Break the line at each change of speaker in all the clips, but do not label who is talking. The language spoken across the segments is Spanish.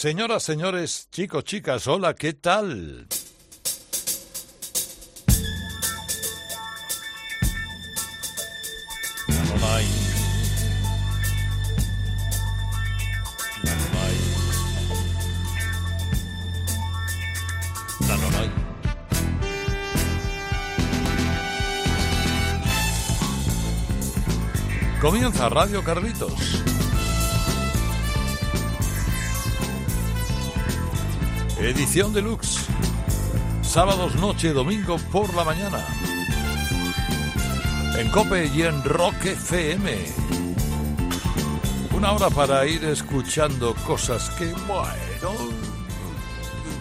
Señoras, señores, chicos, chicas, hola, ¿qué tal? Comienza Radio Carlitos. Edición deluxe. Sábados noche, domingo por la mañana. En Cope y en Rock FM. Una hora para ir escuchando cosas que, bueno,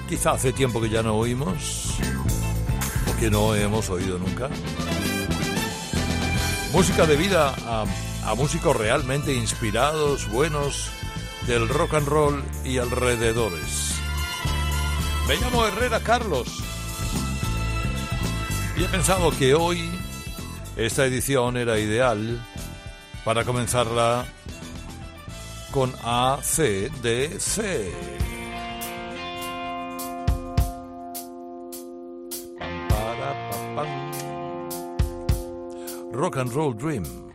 quizá hace tiempo que ya no oímos. O que no hemos oído nunca. Música de vida a, a músicos realmente inspirados, buenos, del rock and roll y alrededores. Me llamo Herrera Carlos. Y he pensado que hoy esta edición era ideal para comenzarla con ACDC. Rock and Roll Dream.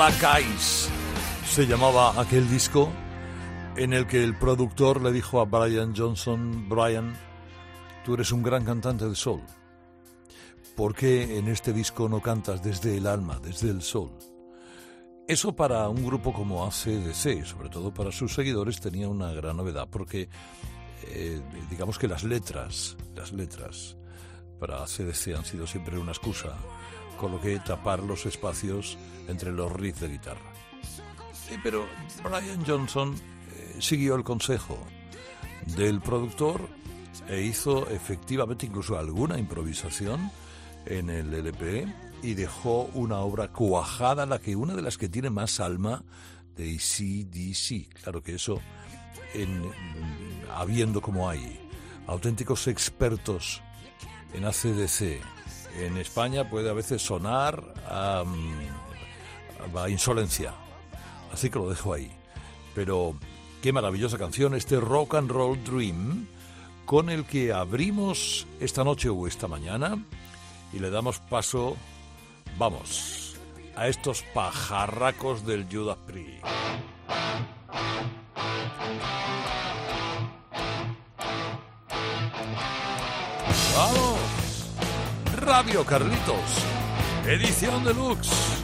Black Eyes se llamaba aquel disco en el que el productor le dijo a Brian Johnson, Brian, tú eres un gran cantante de soul. ¿Por qué en este disco no cantas desde el alma, desde el soul? Eso para un grupo como ACDC, sobre todo para sus seguidores, tenía una gran novedad, porque eh, digamos que las letras, las letras para ACDC han sido siempre una excusa con lo que tapar los espacios entre los riffs de guitarra. pero Brian Johnson eh, siguió el consejo del productor e hizo efectivamente incluso alguna improvisación en el LP y dejó una obra cuajada, la que una de las que tiene más alma de ACDC. Claro que eso, en, habiendo como hay auténticos expertos en ACDC, en España puede a veces sonar a, insolencia. Así que lo dejo ahí. Pero qué maravillosa canción, este Rock and Roll Dream, con el que abrimos esta noche o esta mañana y le damos paso, vamos, a estos pajarracos del Judas Priest. Radio Carlitos, edición deluxe.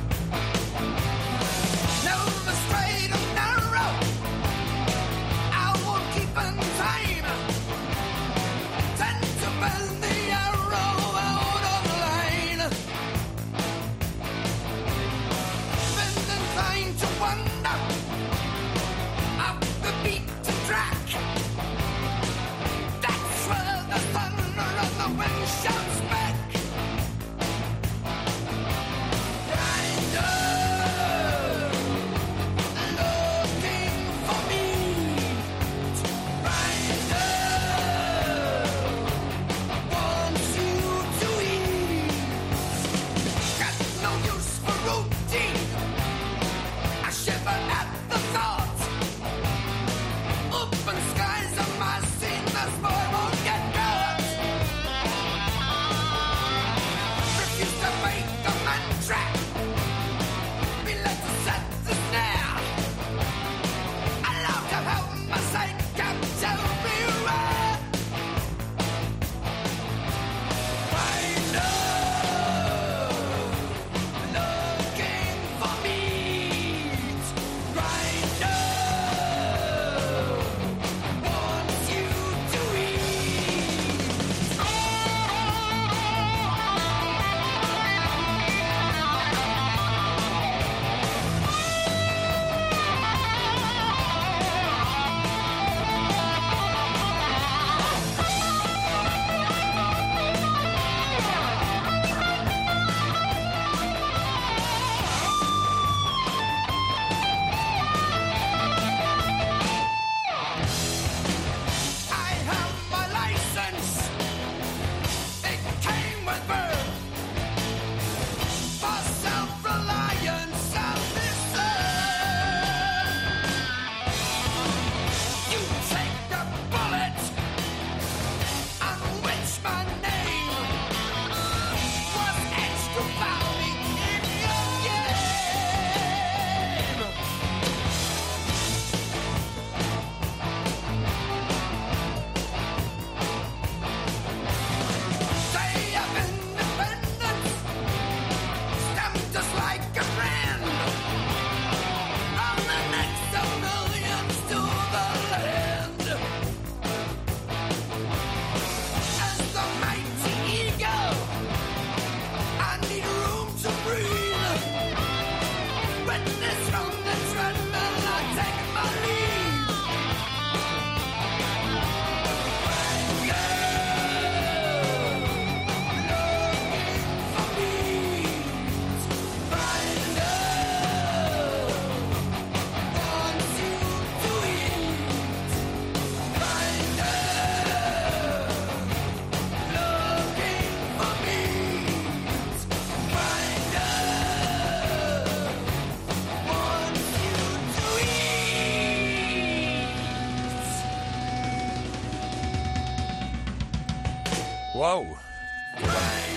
¡Wow!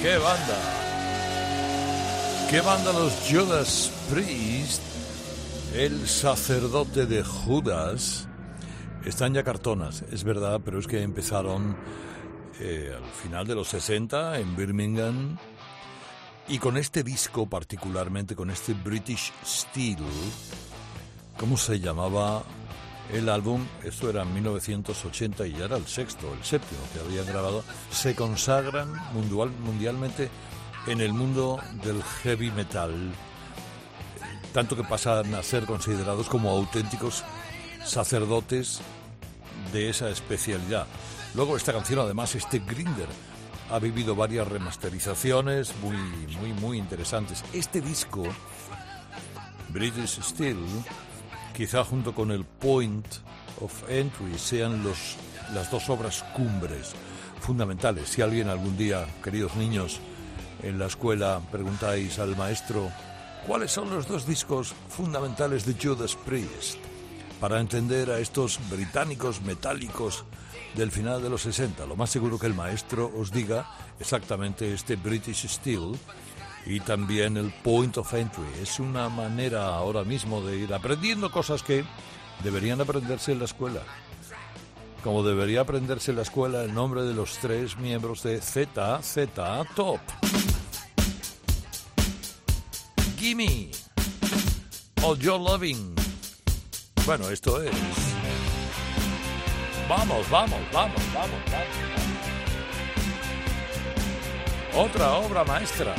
¡Qué banda! ¿Qué banda los Judas Priest? El sacerdote de Judas. Están ya cartonas, es verdad, pero es que empezaron eh, al final de los 60 en Birmingham. Y con este disco, particularmente con este British Steel, ¿cómo se llamaba el álbum? Esto era en 1980 y ya era el sexto, el séptimo que habían grabado. Se consagran mundial, mundialmente en el mundo del heavy metal, tanto que pasan a ser considerados como auténticos sacerdotes de esa especialidad. Luego esta canción, además, este Grinder, ha vivido varias remasterizaciones muy, muy, muy interesantes. Este disco, British Steel, quizá junto con el Point of Entry, sean los, las dos obras cumbres fundamentales. Si alguien algún día, queridos niños, en la escuela preguntáis al maestro cuáles son los dos discos fundamentales de Judas Priest para entender a estos británicos metálicos del final de los 60. Lo más seguro que el maestro os diga exactamente este British Steel y también el Point of Entry. Es una manera ahora mismo de ir aprendiendo cosas que deberían aprenderse en la escuela. Como debería aprenderse en la escuela el nombre de los tres miembros de ZZ Top. Gimme. All Your Loving. Bueno, esto es. Vamos, vamos, vamos, vamos, vamos. Otra obra maestra.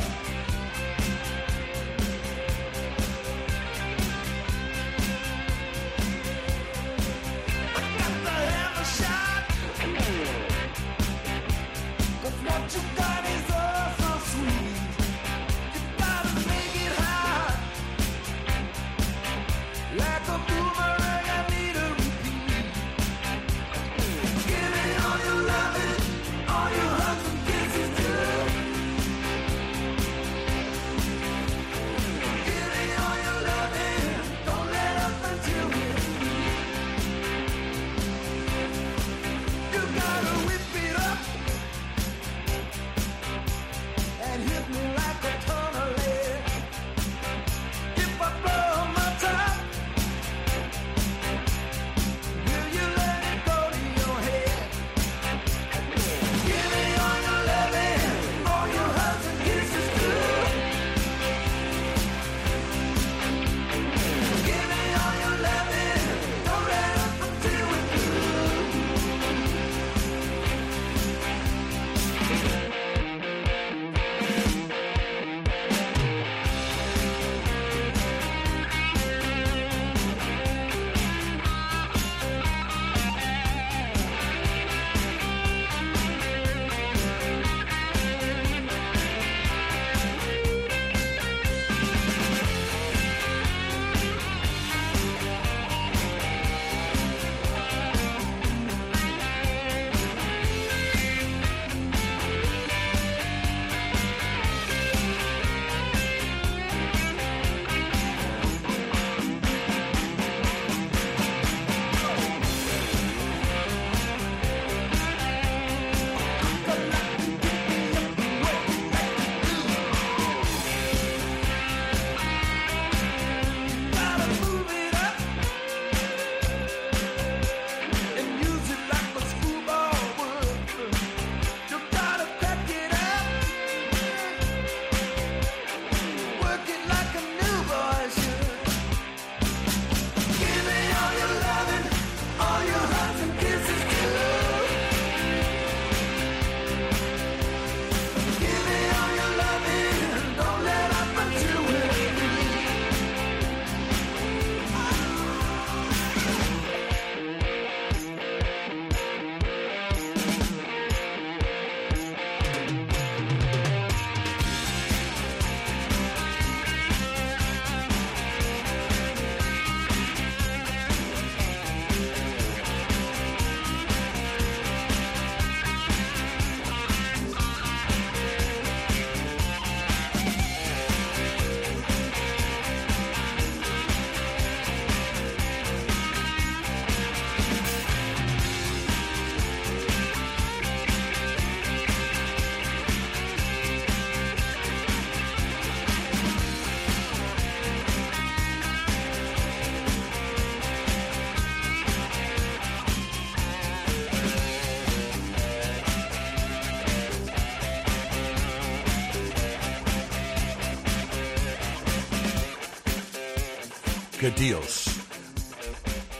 Qué tíos.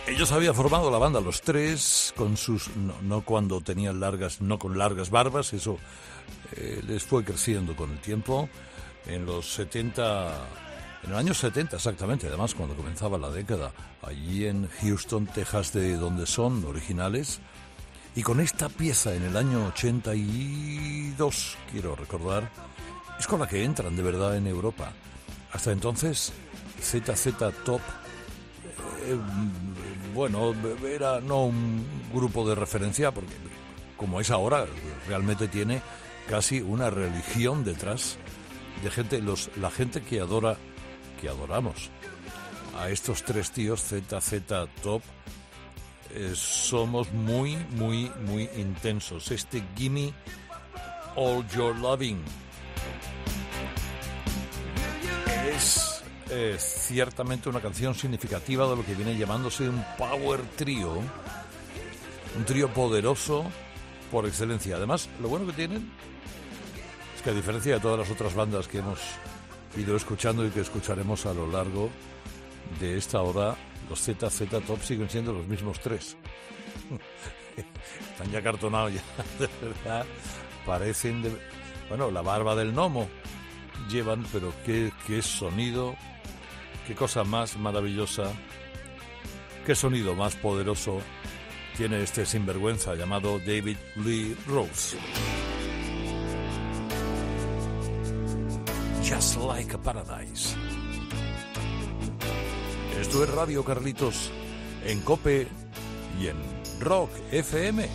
Ellos habían formado la banda los tres con sus no, cuando tenían largas no con largas barbas, eso eh, les fue creciendo con el tiempo. En los 70 en el año 70 exactamente, además cuando comenzaba la década, allí en Houston, Texas, de donde son originales, y con esta pieza en el año 82, quiero recordar, es con la que entran de verdad en Europa. Hasta entonces, ZZ Top, eh, bueno, era no un grupo de referencia, porque como es ahora, realmente tiene casi una religión detrás de gente, los, la gente que adora, que adoramos a estos tres tíos ZZ Top, eh, somos muy, muy, muy intensos. Este Gimme All Your Loving es eh, ciertamente una canción significativa de lo que viene llamándose un power trio, un trío poderoso por excelencia. Además, lo bueno que tienen es que a diferencia de todas las otras bandas que hemos ido escuchando y que escucharemos a lo largo de esta hora, los ZZ Top siguen siendo los mismos tres. Están ya cartonados ya, de verdad. Parecen de... Bueno, la barba del gnomo llevan, pero qué, qué sonido, qué cosa más maravillosa, qué sonido más poderoso tiene este sinvergüenza llamado David Lee Rose. Just like a paradise. Esto es Radio Carlitos en Cope y en Rock FM.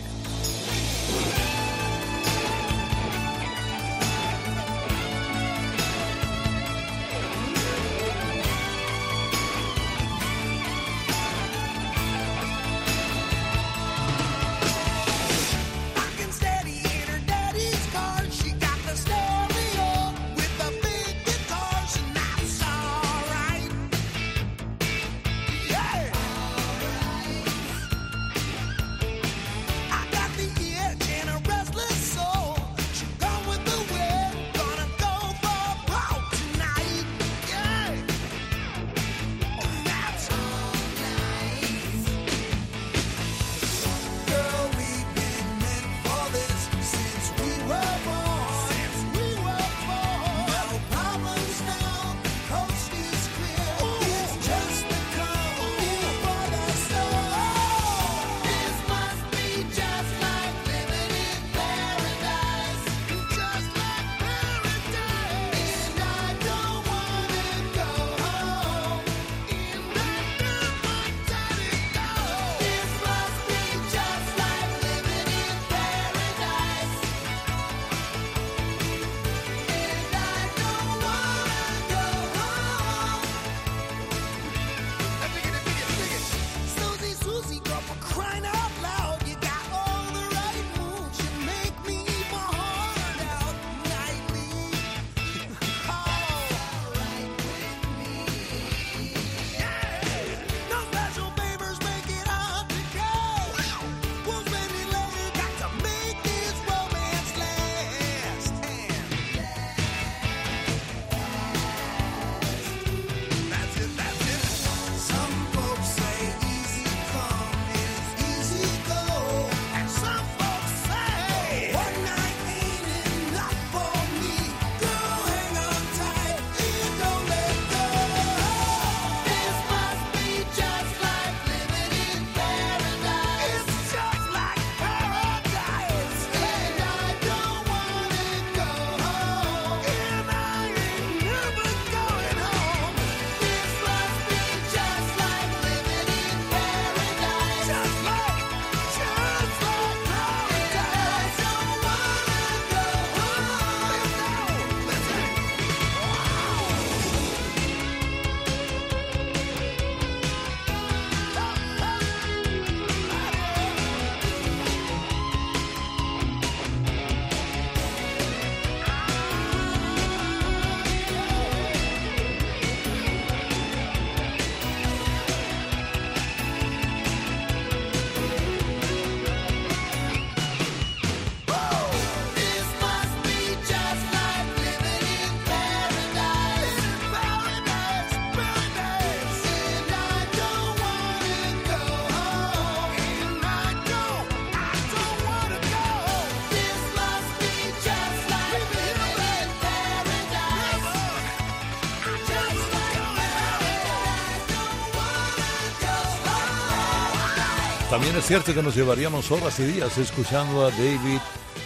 Es cierto que nos llevaríamos horas y días escuchando a David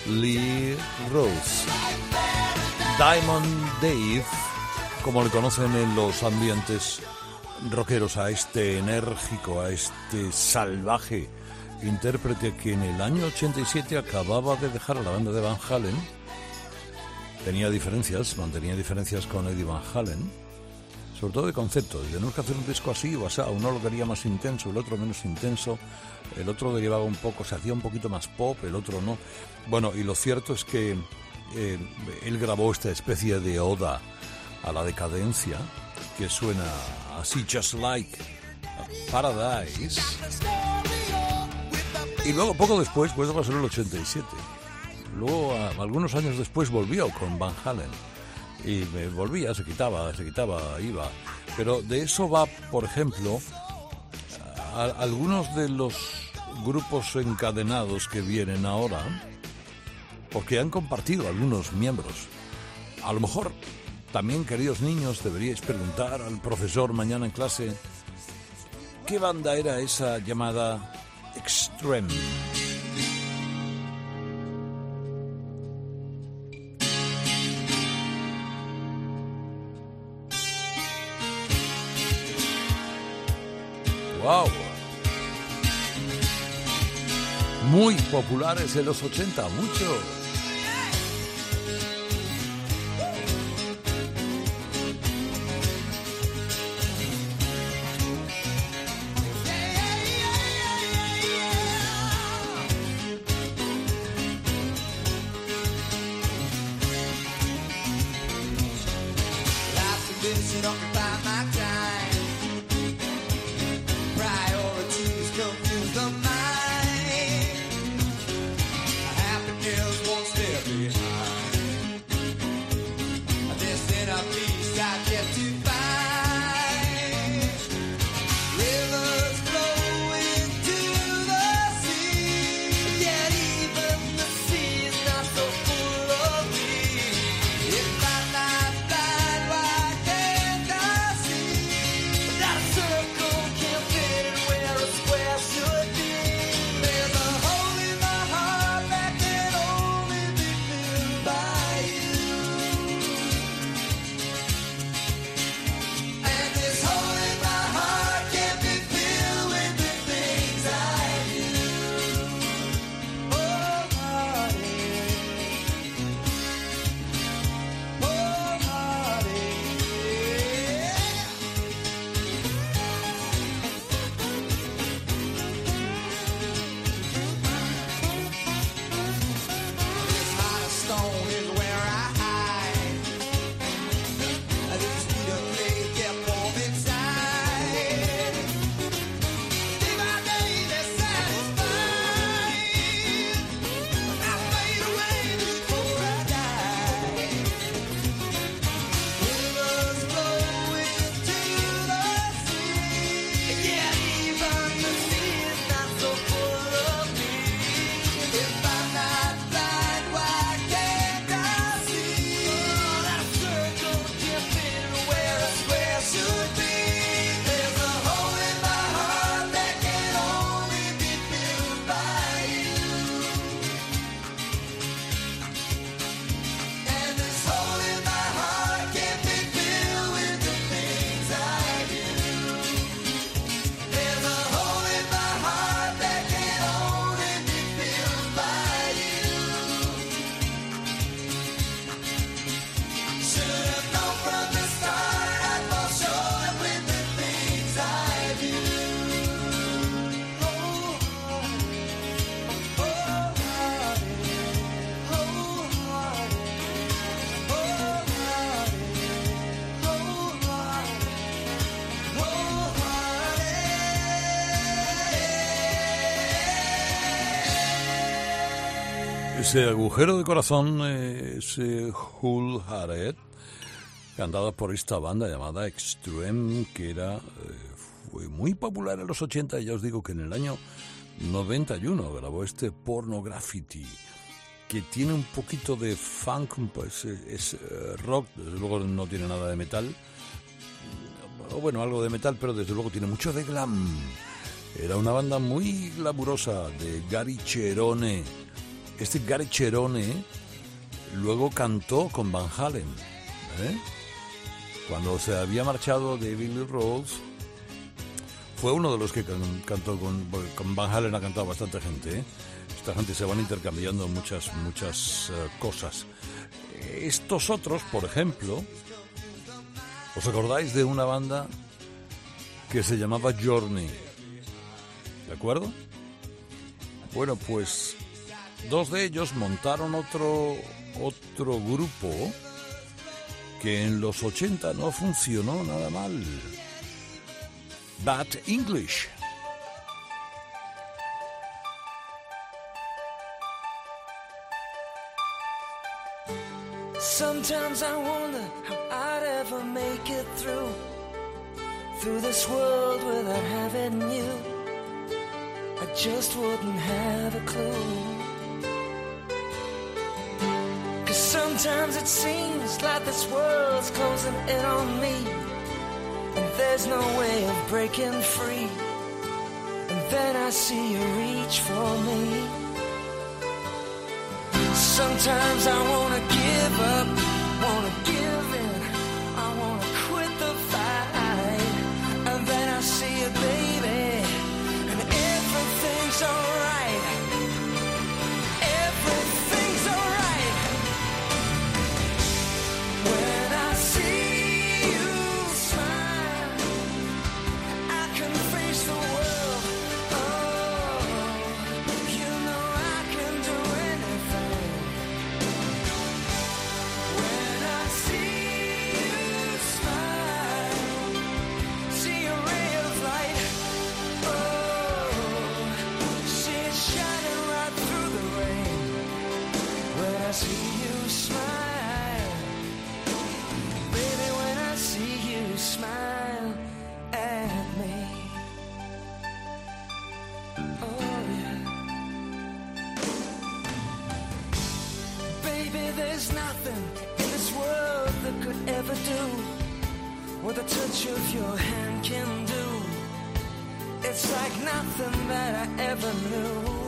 Lee Rose. Diamond Dave, como le conocen en los ambientes rockeros, a este enérgico, a este salvaje intérprete que en el año 87 acababa de dejar a la banda de Van Halen. Tenía diferencias, mantenía diferencias con Eddie Van Halen, sobre todo de concepto. Tenemos que hacer un disco así o así, uno lo quería más intenso, el otro menos intenso, el otro derivaba un poco, se hacía un poquito más pop, el otro no. Bueno, y lo cierto es que eh, él grabó esta especie de oda a la decadencia que suena así, just like Paradise. Y luego, poco después, pues pasó el 87. Luego, algunos años después, volvió con Van Halen. Y me volvía, se quitaba, se quitaba, iba. Pero de eso va, por ejemplo, algunos de los grupos encadenados que vienen ahora, porque han compartido algunos miembros. A lo mejor también, queridos niños, deberíais preguntar al profesor mañana en clase qué banda era esa llamada Extreme. Populares en los 80, mucho. Ese agujero de corazón, ese Hull Harriet, cantado por esta banda llamada Extreme, que era eh, fue muy popular en los 80, y ya os digo que en el año 91 grabó este Porno Graffiti, que tiene un poquito de funk, pues es, eh, rock, desde luego no tiene nada de metal, o bueno, algo de metal, pero desde luego tiene mucho de glam.
Era una banda muy glamurosa de Gary Cherone. Este Gary Cherone luego cantó con Van Halen. ¿eh? Cuando se había marchado de Billy Rose, fue uno de los que cantó con, con Van Halen, ha cantado bastante gente. ¿eh? Esta gente se van intercambiando muchas, muchas eh, cosas. Estos otros, por ejemplo, ¿os acordáis de una banda que se llamaba Journey? ¿De acuerdo? Bueno, pues dos de ellos montaron otro, otro grupo que en los 80 no funcionó nada mal. Bad English.
Sometimes I wonder how I'd ever make it through through this world without having you. I just wouldn't have a clue. Sometimes it seems like this world's closing in on me. And there's no way of breaking free. And then I see you reach for me. Sometimes I wanna give up, the touch of your hand can do. It's like nothing that I ever knew.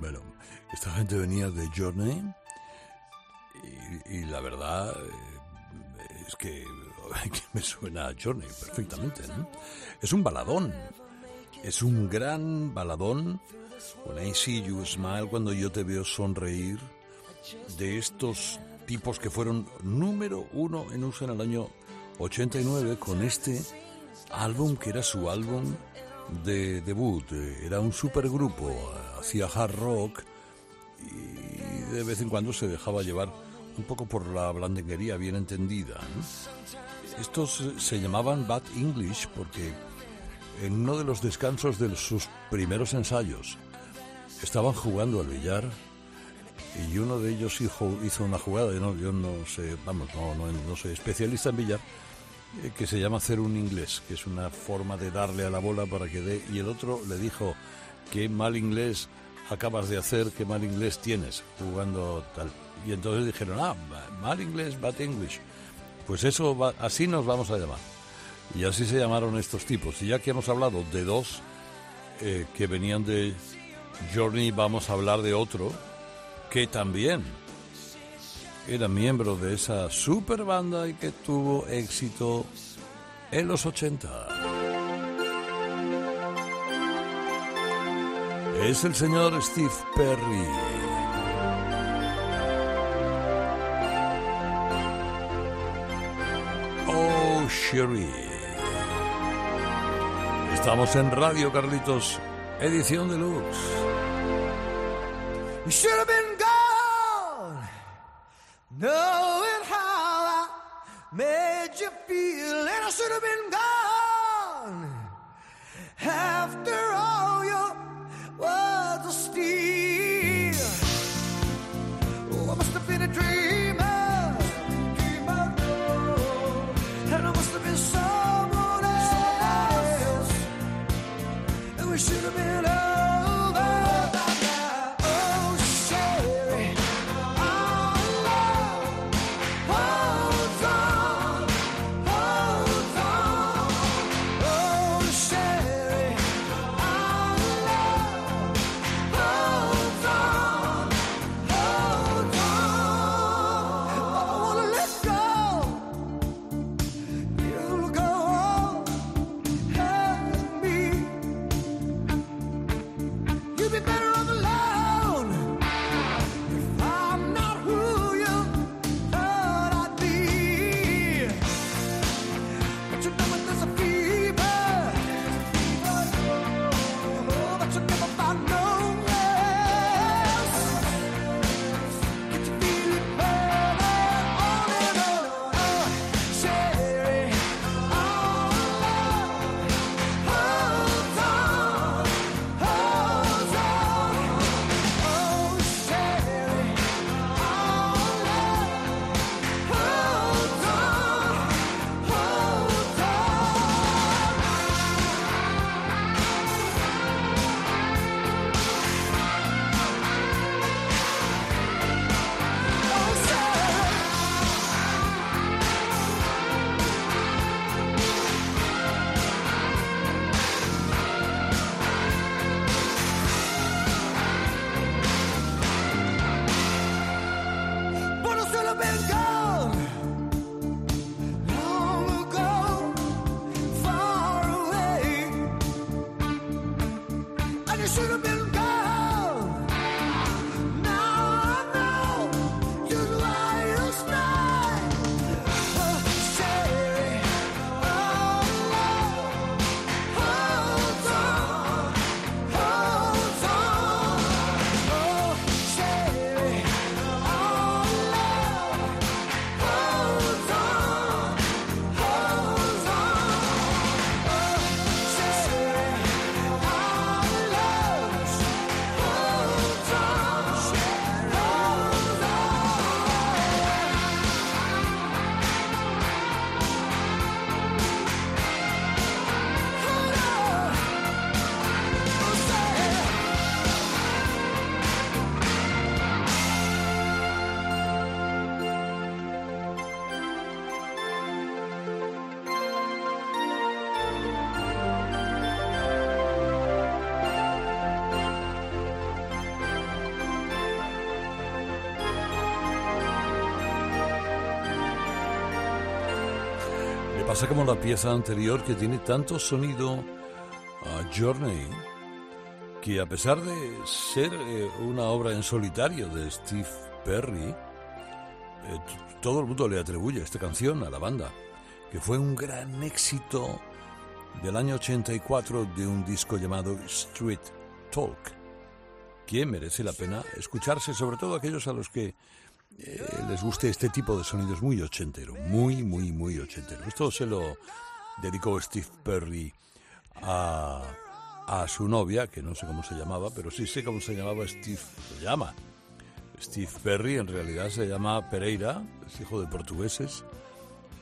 Bueno, esta gente venía de Journey y la verdad eh, es que, me suena a Johnny perfectamente. ¿no? Es un baladón, es un gran baladón. When I see you smile, cuando yo te veo sonreír, de estos tipos que fueron número uno en uso en el año 89 con este álbum que era su álbum de debut. Era un supergrupo, hacía hard rock y de vez en cuando se dejaba llevar un poco por la blandenguería bien entendida. Estos se llamaban Bad English porque en uno de los descansos de sus primeros ensayos estaban jugando al billar y uno de ellos hizo, una jugada, yo no, yo no sé, vamos, no, no, no soy especialista en billar, eh, que se llama hacer un inglés, que es una forma de darle a la bola para que dé, y el otro le dijo, qué mal inglés acabas de hacer, qué mal inglés tienes jugando tal. Y entonces dijeron, ah, mal inglés, bad English. Pues eso, va, así nos vamos a llamar. Y así se llamaron estos tipos. Y ya que hemos hablado de dos eh, que venían de Journey, vamos a hablar de otro que también era miembro de esa super banda y que tuvo éxito en los 80. Es el señor Steve Perry. Oh, Sherry. Estamos en Radio Carlitos, edición deluxe.
Knowing how I made you feel, and I should have been
Pasa como la pieza anterior que tiene tanto sonido a Journey que a pesar de ser eh, una obra en solitario de Steve Perry, eh, todo el mundo le atribuye esta canción a la banda, que fue un gran éxito del año 84 de un disco llamado Street Talk, que merece la pena escucharse, sobre todo aquellos a los que eh, les guste este tipo de sonidos muy ochentero, muy, muy, muy ochentero. Esto se lo dedicó Steve Perry a, a su novia, que no sé cómo se llamaba, pero sí sé cómo se llamaba Steve, se llama. Steve Perry en realidad se llama Pereira, es hijo de portugueses,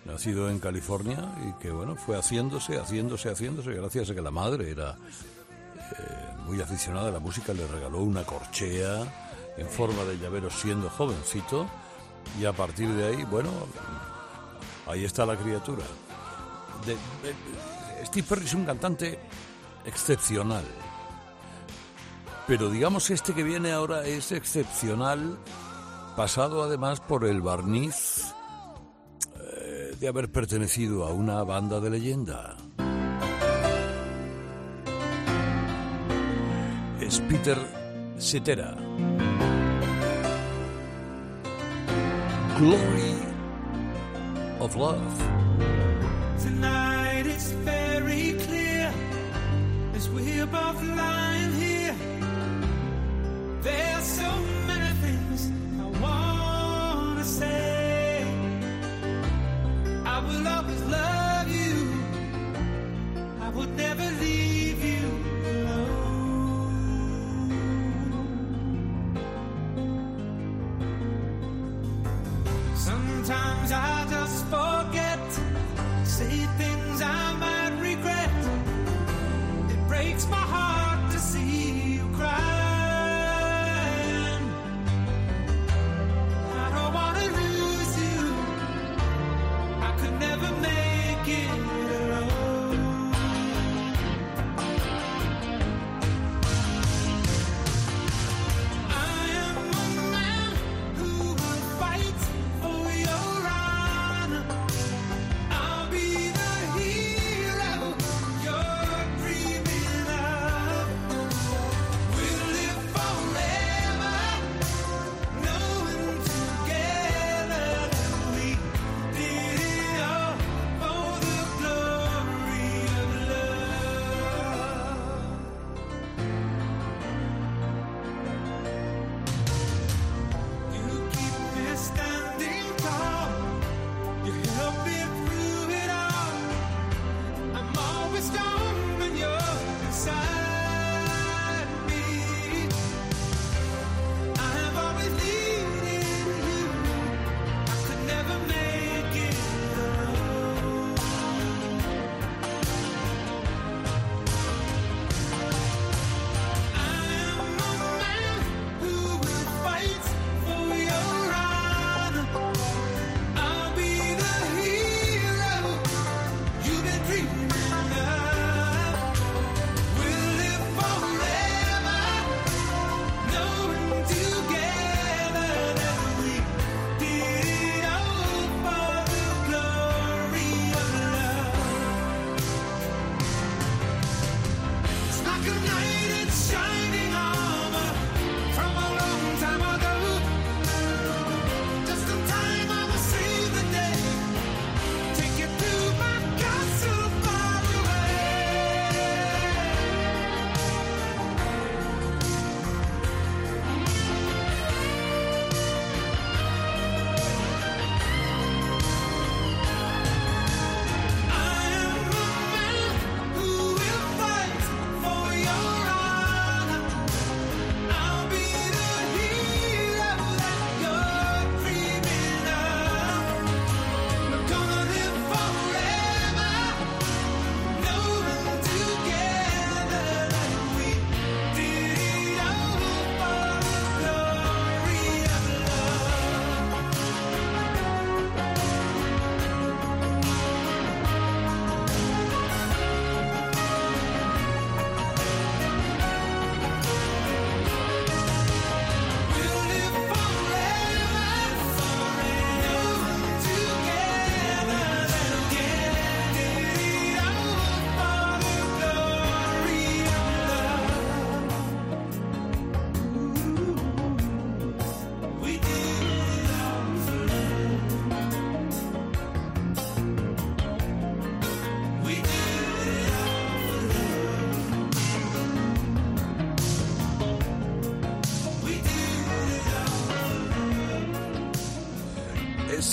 nacido en California y que bueno, fue haciéndose, haciéndose, haciéndose, gracias a que la madre era eh, muy aficionada a la música, le regaló una corchea en forma de llavero siendo jovencito y a partir de ahí, bueno, ahí está la criatura. Steve Perry es un cantante excepcional, pero digamos este que viene ahora es excepcional, pasado además por el barniz eh, de haber pertenecido a una banda de leyenda. Es Peter Cetera. glory of love.
Tonight it's very clear as we're both lying here. There's so many things I wanna say.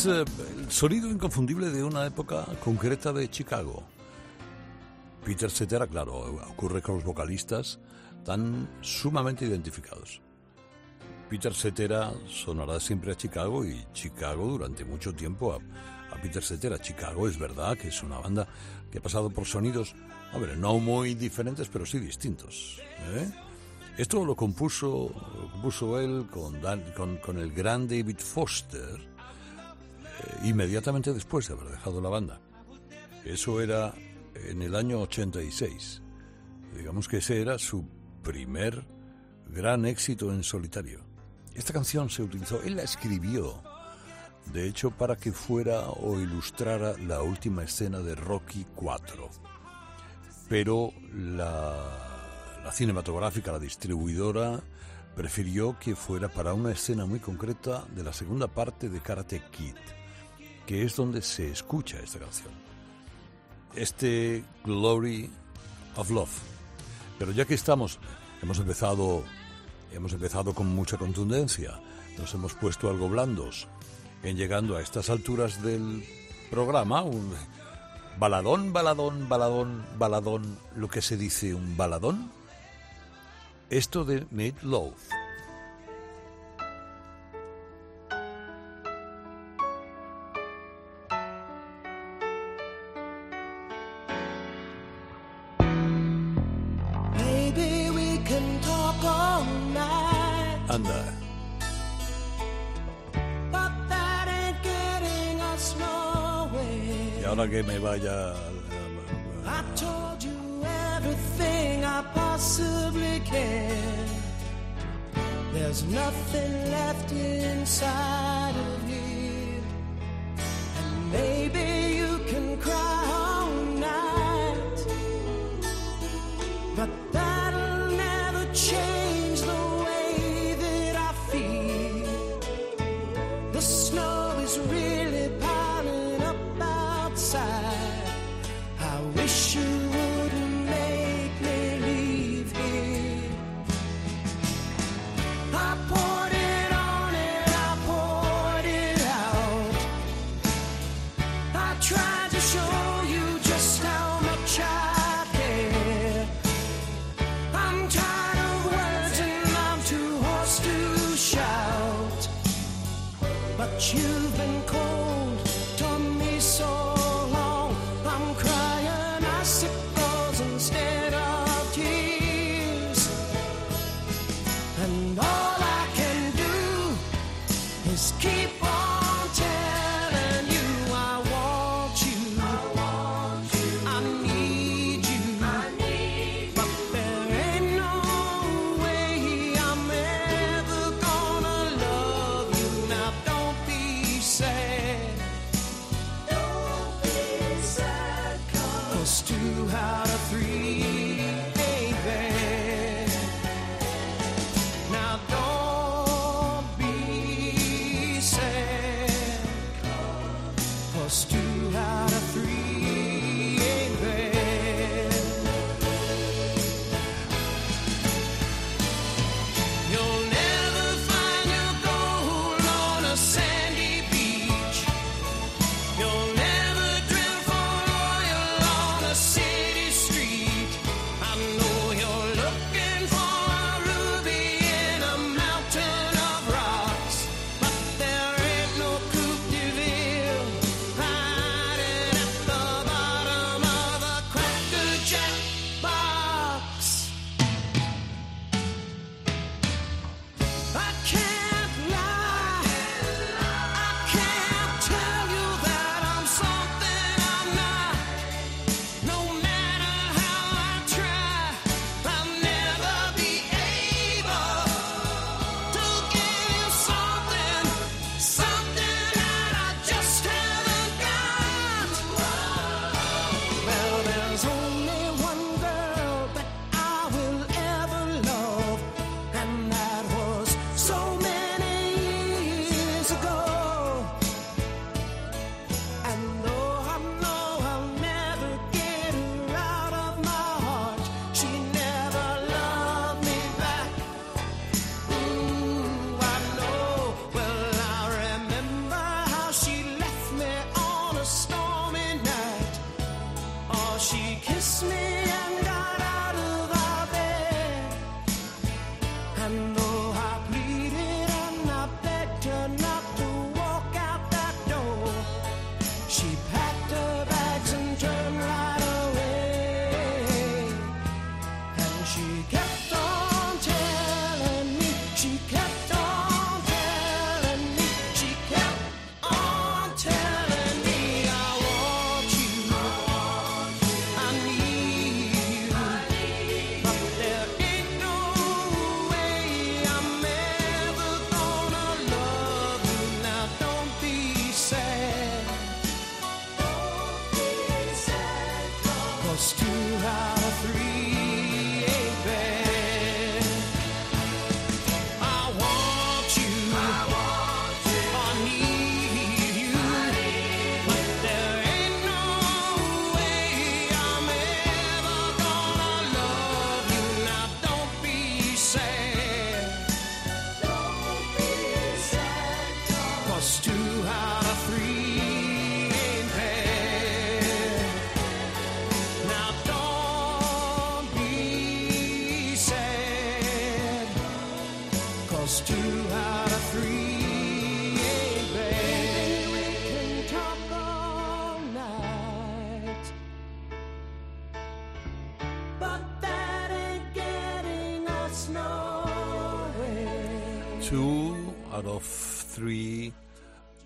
Eh, el sonido inconfundible de una época concreta de Chicago. Peter Cetera, claro, ocurre con los vocalistas tan sumamente identificados. Peter Cetera sonará siempre a Chicago y Chicago durante mucho tiempo a, a Peter Cetera. Chicago es verdad que es una banda que ha pasado por sonidos, hombre, no muy diferentes, pero sí distintos. ¿eh? Esto lo compuso, lo compuso él con, Dan- con, con el gran David Foster inmediatamente después de haber dejado la banda. Eso era en el año 86. Digamos que ese era su primer gran éxito en solitario. Esta canción se utilizó, él la escribió, de hecho, para que fuera o ilustrara la última escena de Rocky 4. Pero la, la cinematográfica, la distribuidora, prefirió que fuera para una escena muy concreta de la segunda parte de Karate Kid, que es donde se escucha esta canción. Este Glory of Love. Pero ya que estamos, hemos empezado, hemos empezado con mucha contundencia, nos hemos puesto algo blandos, en llegando a estas alturas del programa, un baladón, baladón, baladón, baladón, lo que se dice un baladón, esto de Made Love.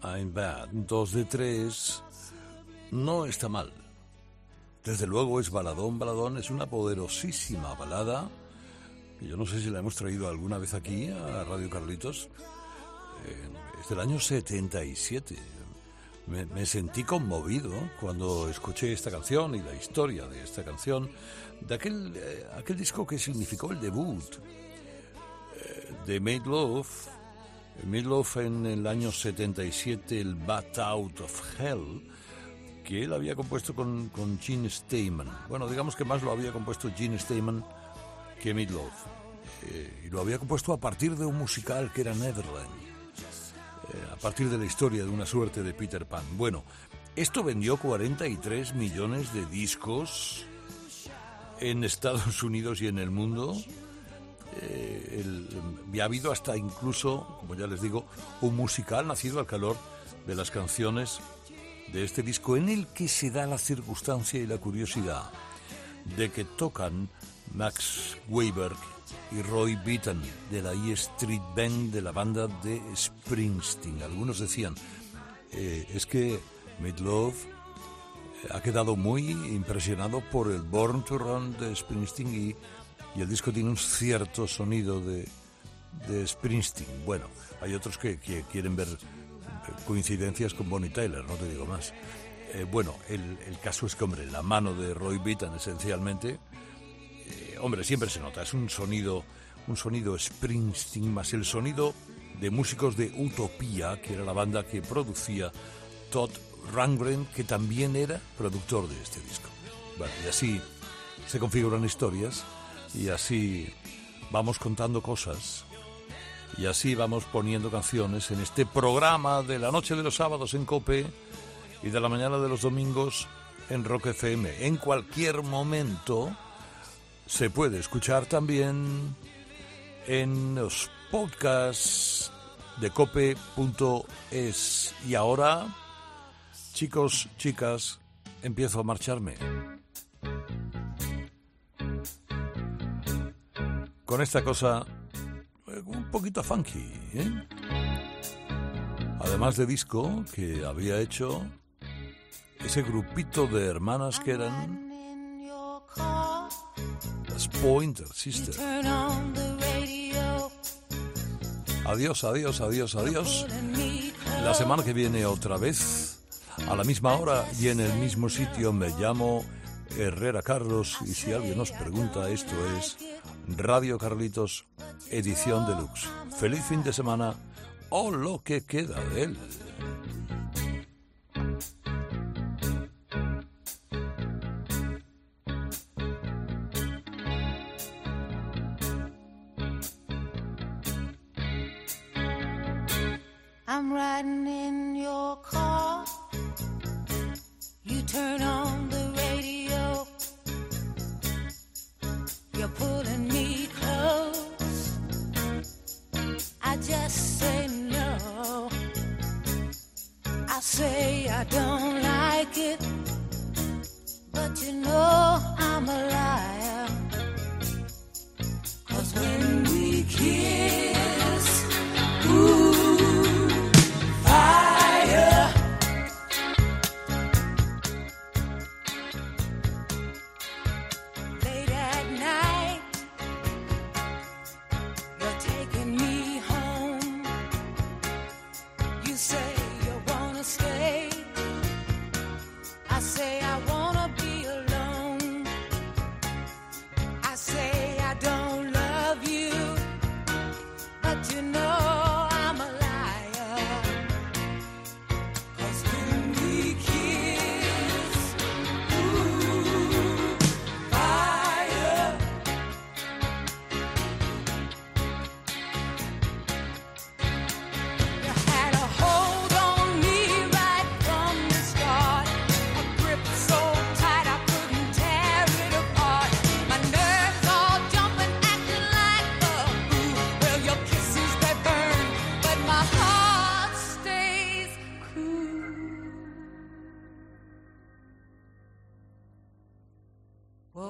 I'm bad.
Dos de tres no está mal. Desde luego es baladón, baladón, es una poderosísima balada. Yo no sé si la hemos traído alguna vez aquí a Radio Carlitos. Eh, es del año 77. Me, me sentí conmovido cuando escuché esta canción y la historia de esta canción, de aquel, eh, aquel disco que significó el debut de Made Love. Made Love en el año 77, el Bat Out of Hell, que él había compuesto con, con Gene Steinman. Bueno, digamos que más lo había compuesto Gene Steinman que Made Love. Eh, y lo había compuesto a partir de un musical que era Neverland. Eh, a partir de la historia de una suerte de Peter Pan. Bueno, esto vendió 43 millones de discos en Estados Unidos y en el mundo. Eh, el- y ha habido hasta incluso, como ya les digo, un musical nacido al calor de las canciones de este disco en el que se da la circunstancia y la curiosidad de que tocan Max Weinberg y Roy Beaton de la E Street Band de la banda de Springsteen. Algunos decían, eh, es que Made Love eh, ha quedado muy impresionado por el Born to Run de Springsteen y, y el disco tiene un cierto sonido de, Springsteen. Bueno, hay otros que, que quieren ver coincidencias con Bonnie Tyler, no te digo más. Eh, bueno, el, el caso es que, hombre, la mano de Roy Beaton esencialmente, eh, hombre, siempre se nota, es un sonido, un sonido Springsteen más el sonido de músicos de Utopía, que era la banda que producía Todd Rangren, que también era productor de este disco. Bueno, y así se configuran historias y así vamos contando cosas y así vamos poniendo canciones en este programa de la noche de los sábados en Cope y de la mañana de los domingos en Rock FM. En cualquier momento se puede escuchar también en los podcasts de cope.es. Y ahora, chicos, chicas, empiezo a marcharme. Con esta cosa eh, un poquito funky, ¿eh? Además de disco que había hecho ese grupito de hermanas que eran las Pointer Sisters. Adiós, adiós, adiós, adiós. La semana que viene otra vez, a la misma hora y en el mismo sitio, me llamo Herrera Carlos y si alguien nos pregunta, esto es Radio Carlitos, edición deluxe. Feliz fin de semana o lo que queda de él.
I'm riding in your car. You turn on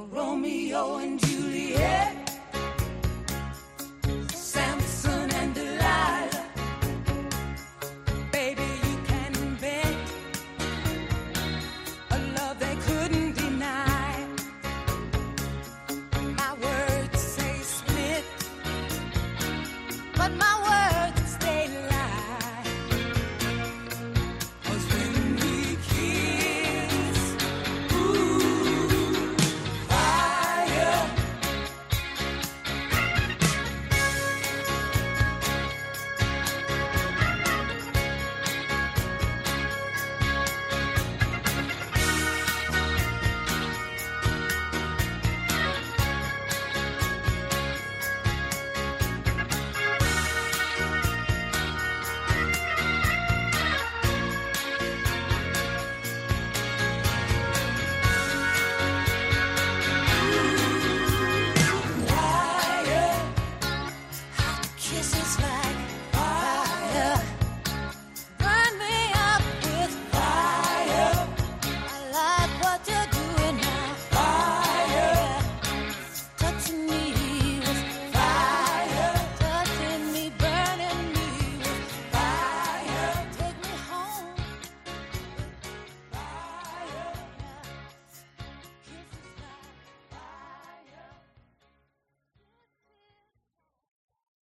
Romeo and Juliet.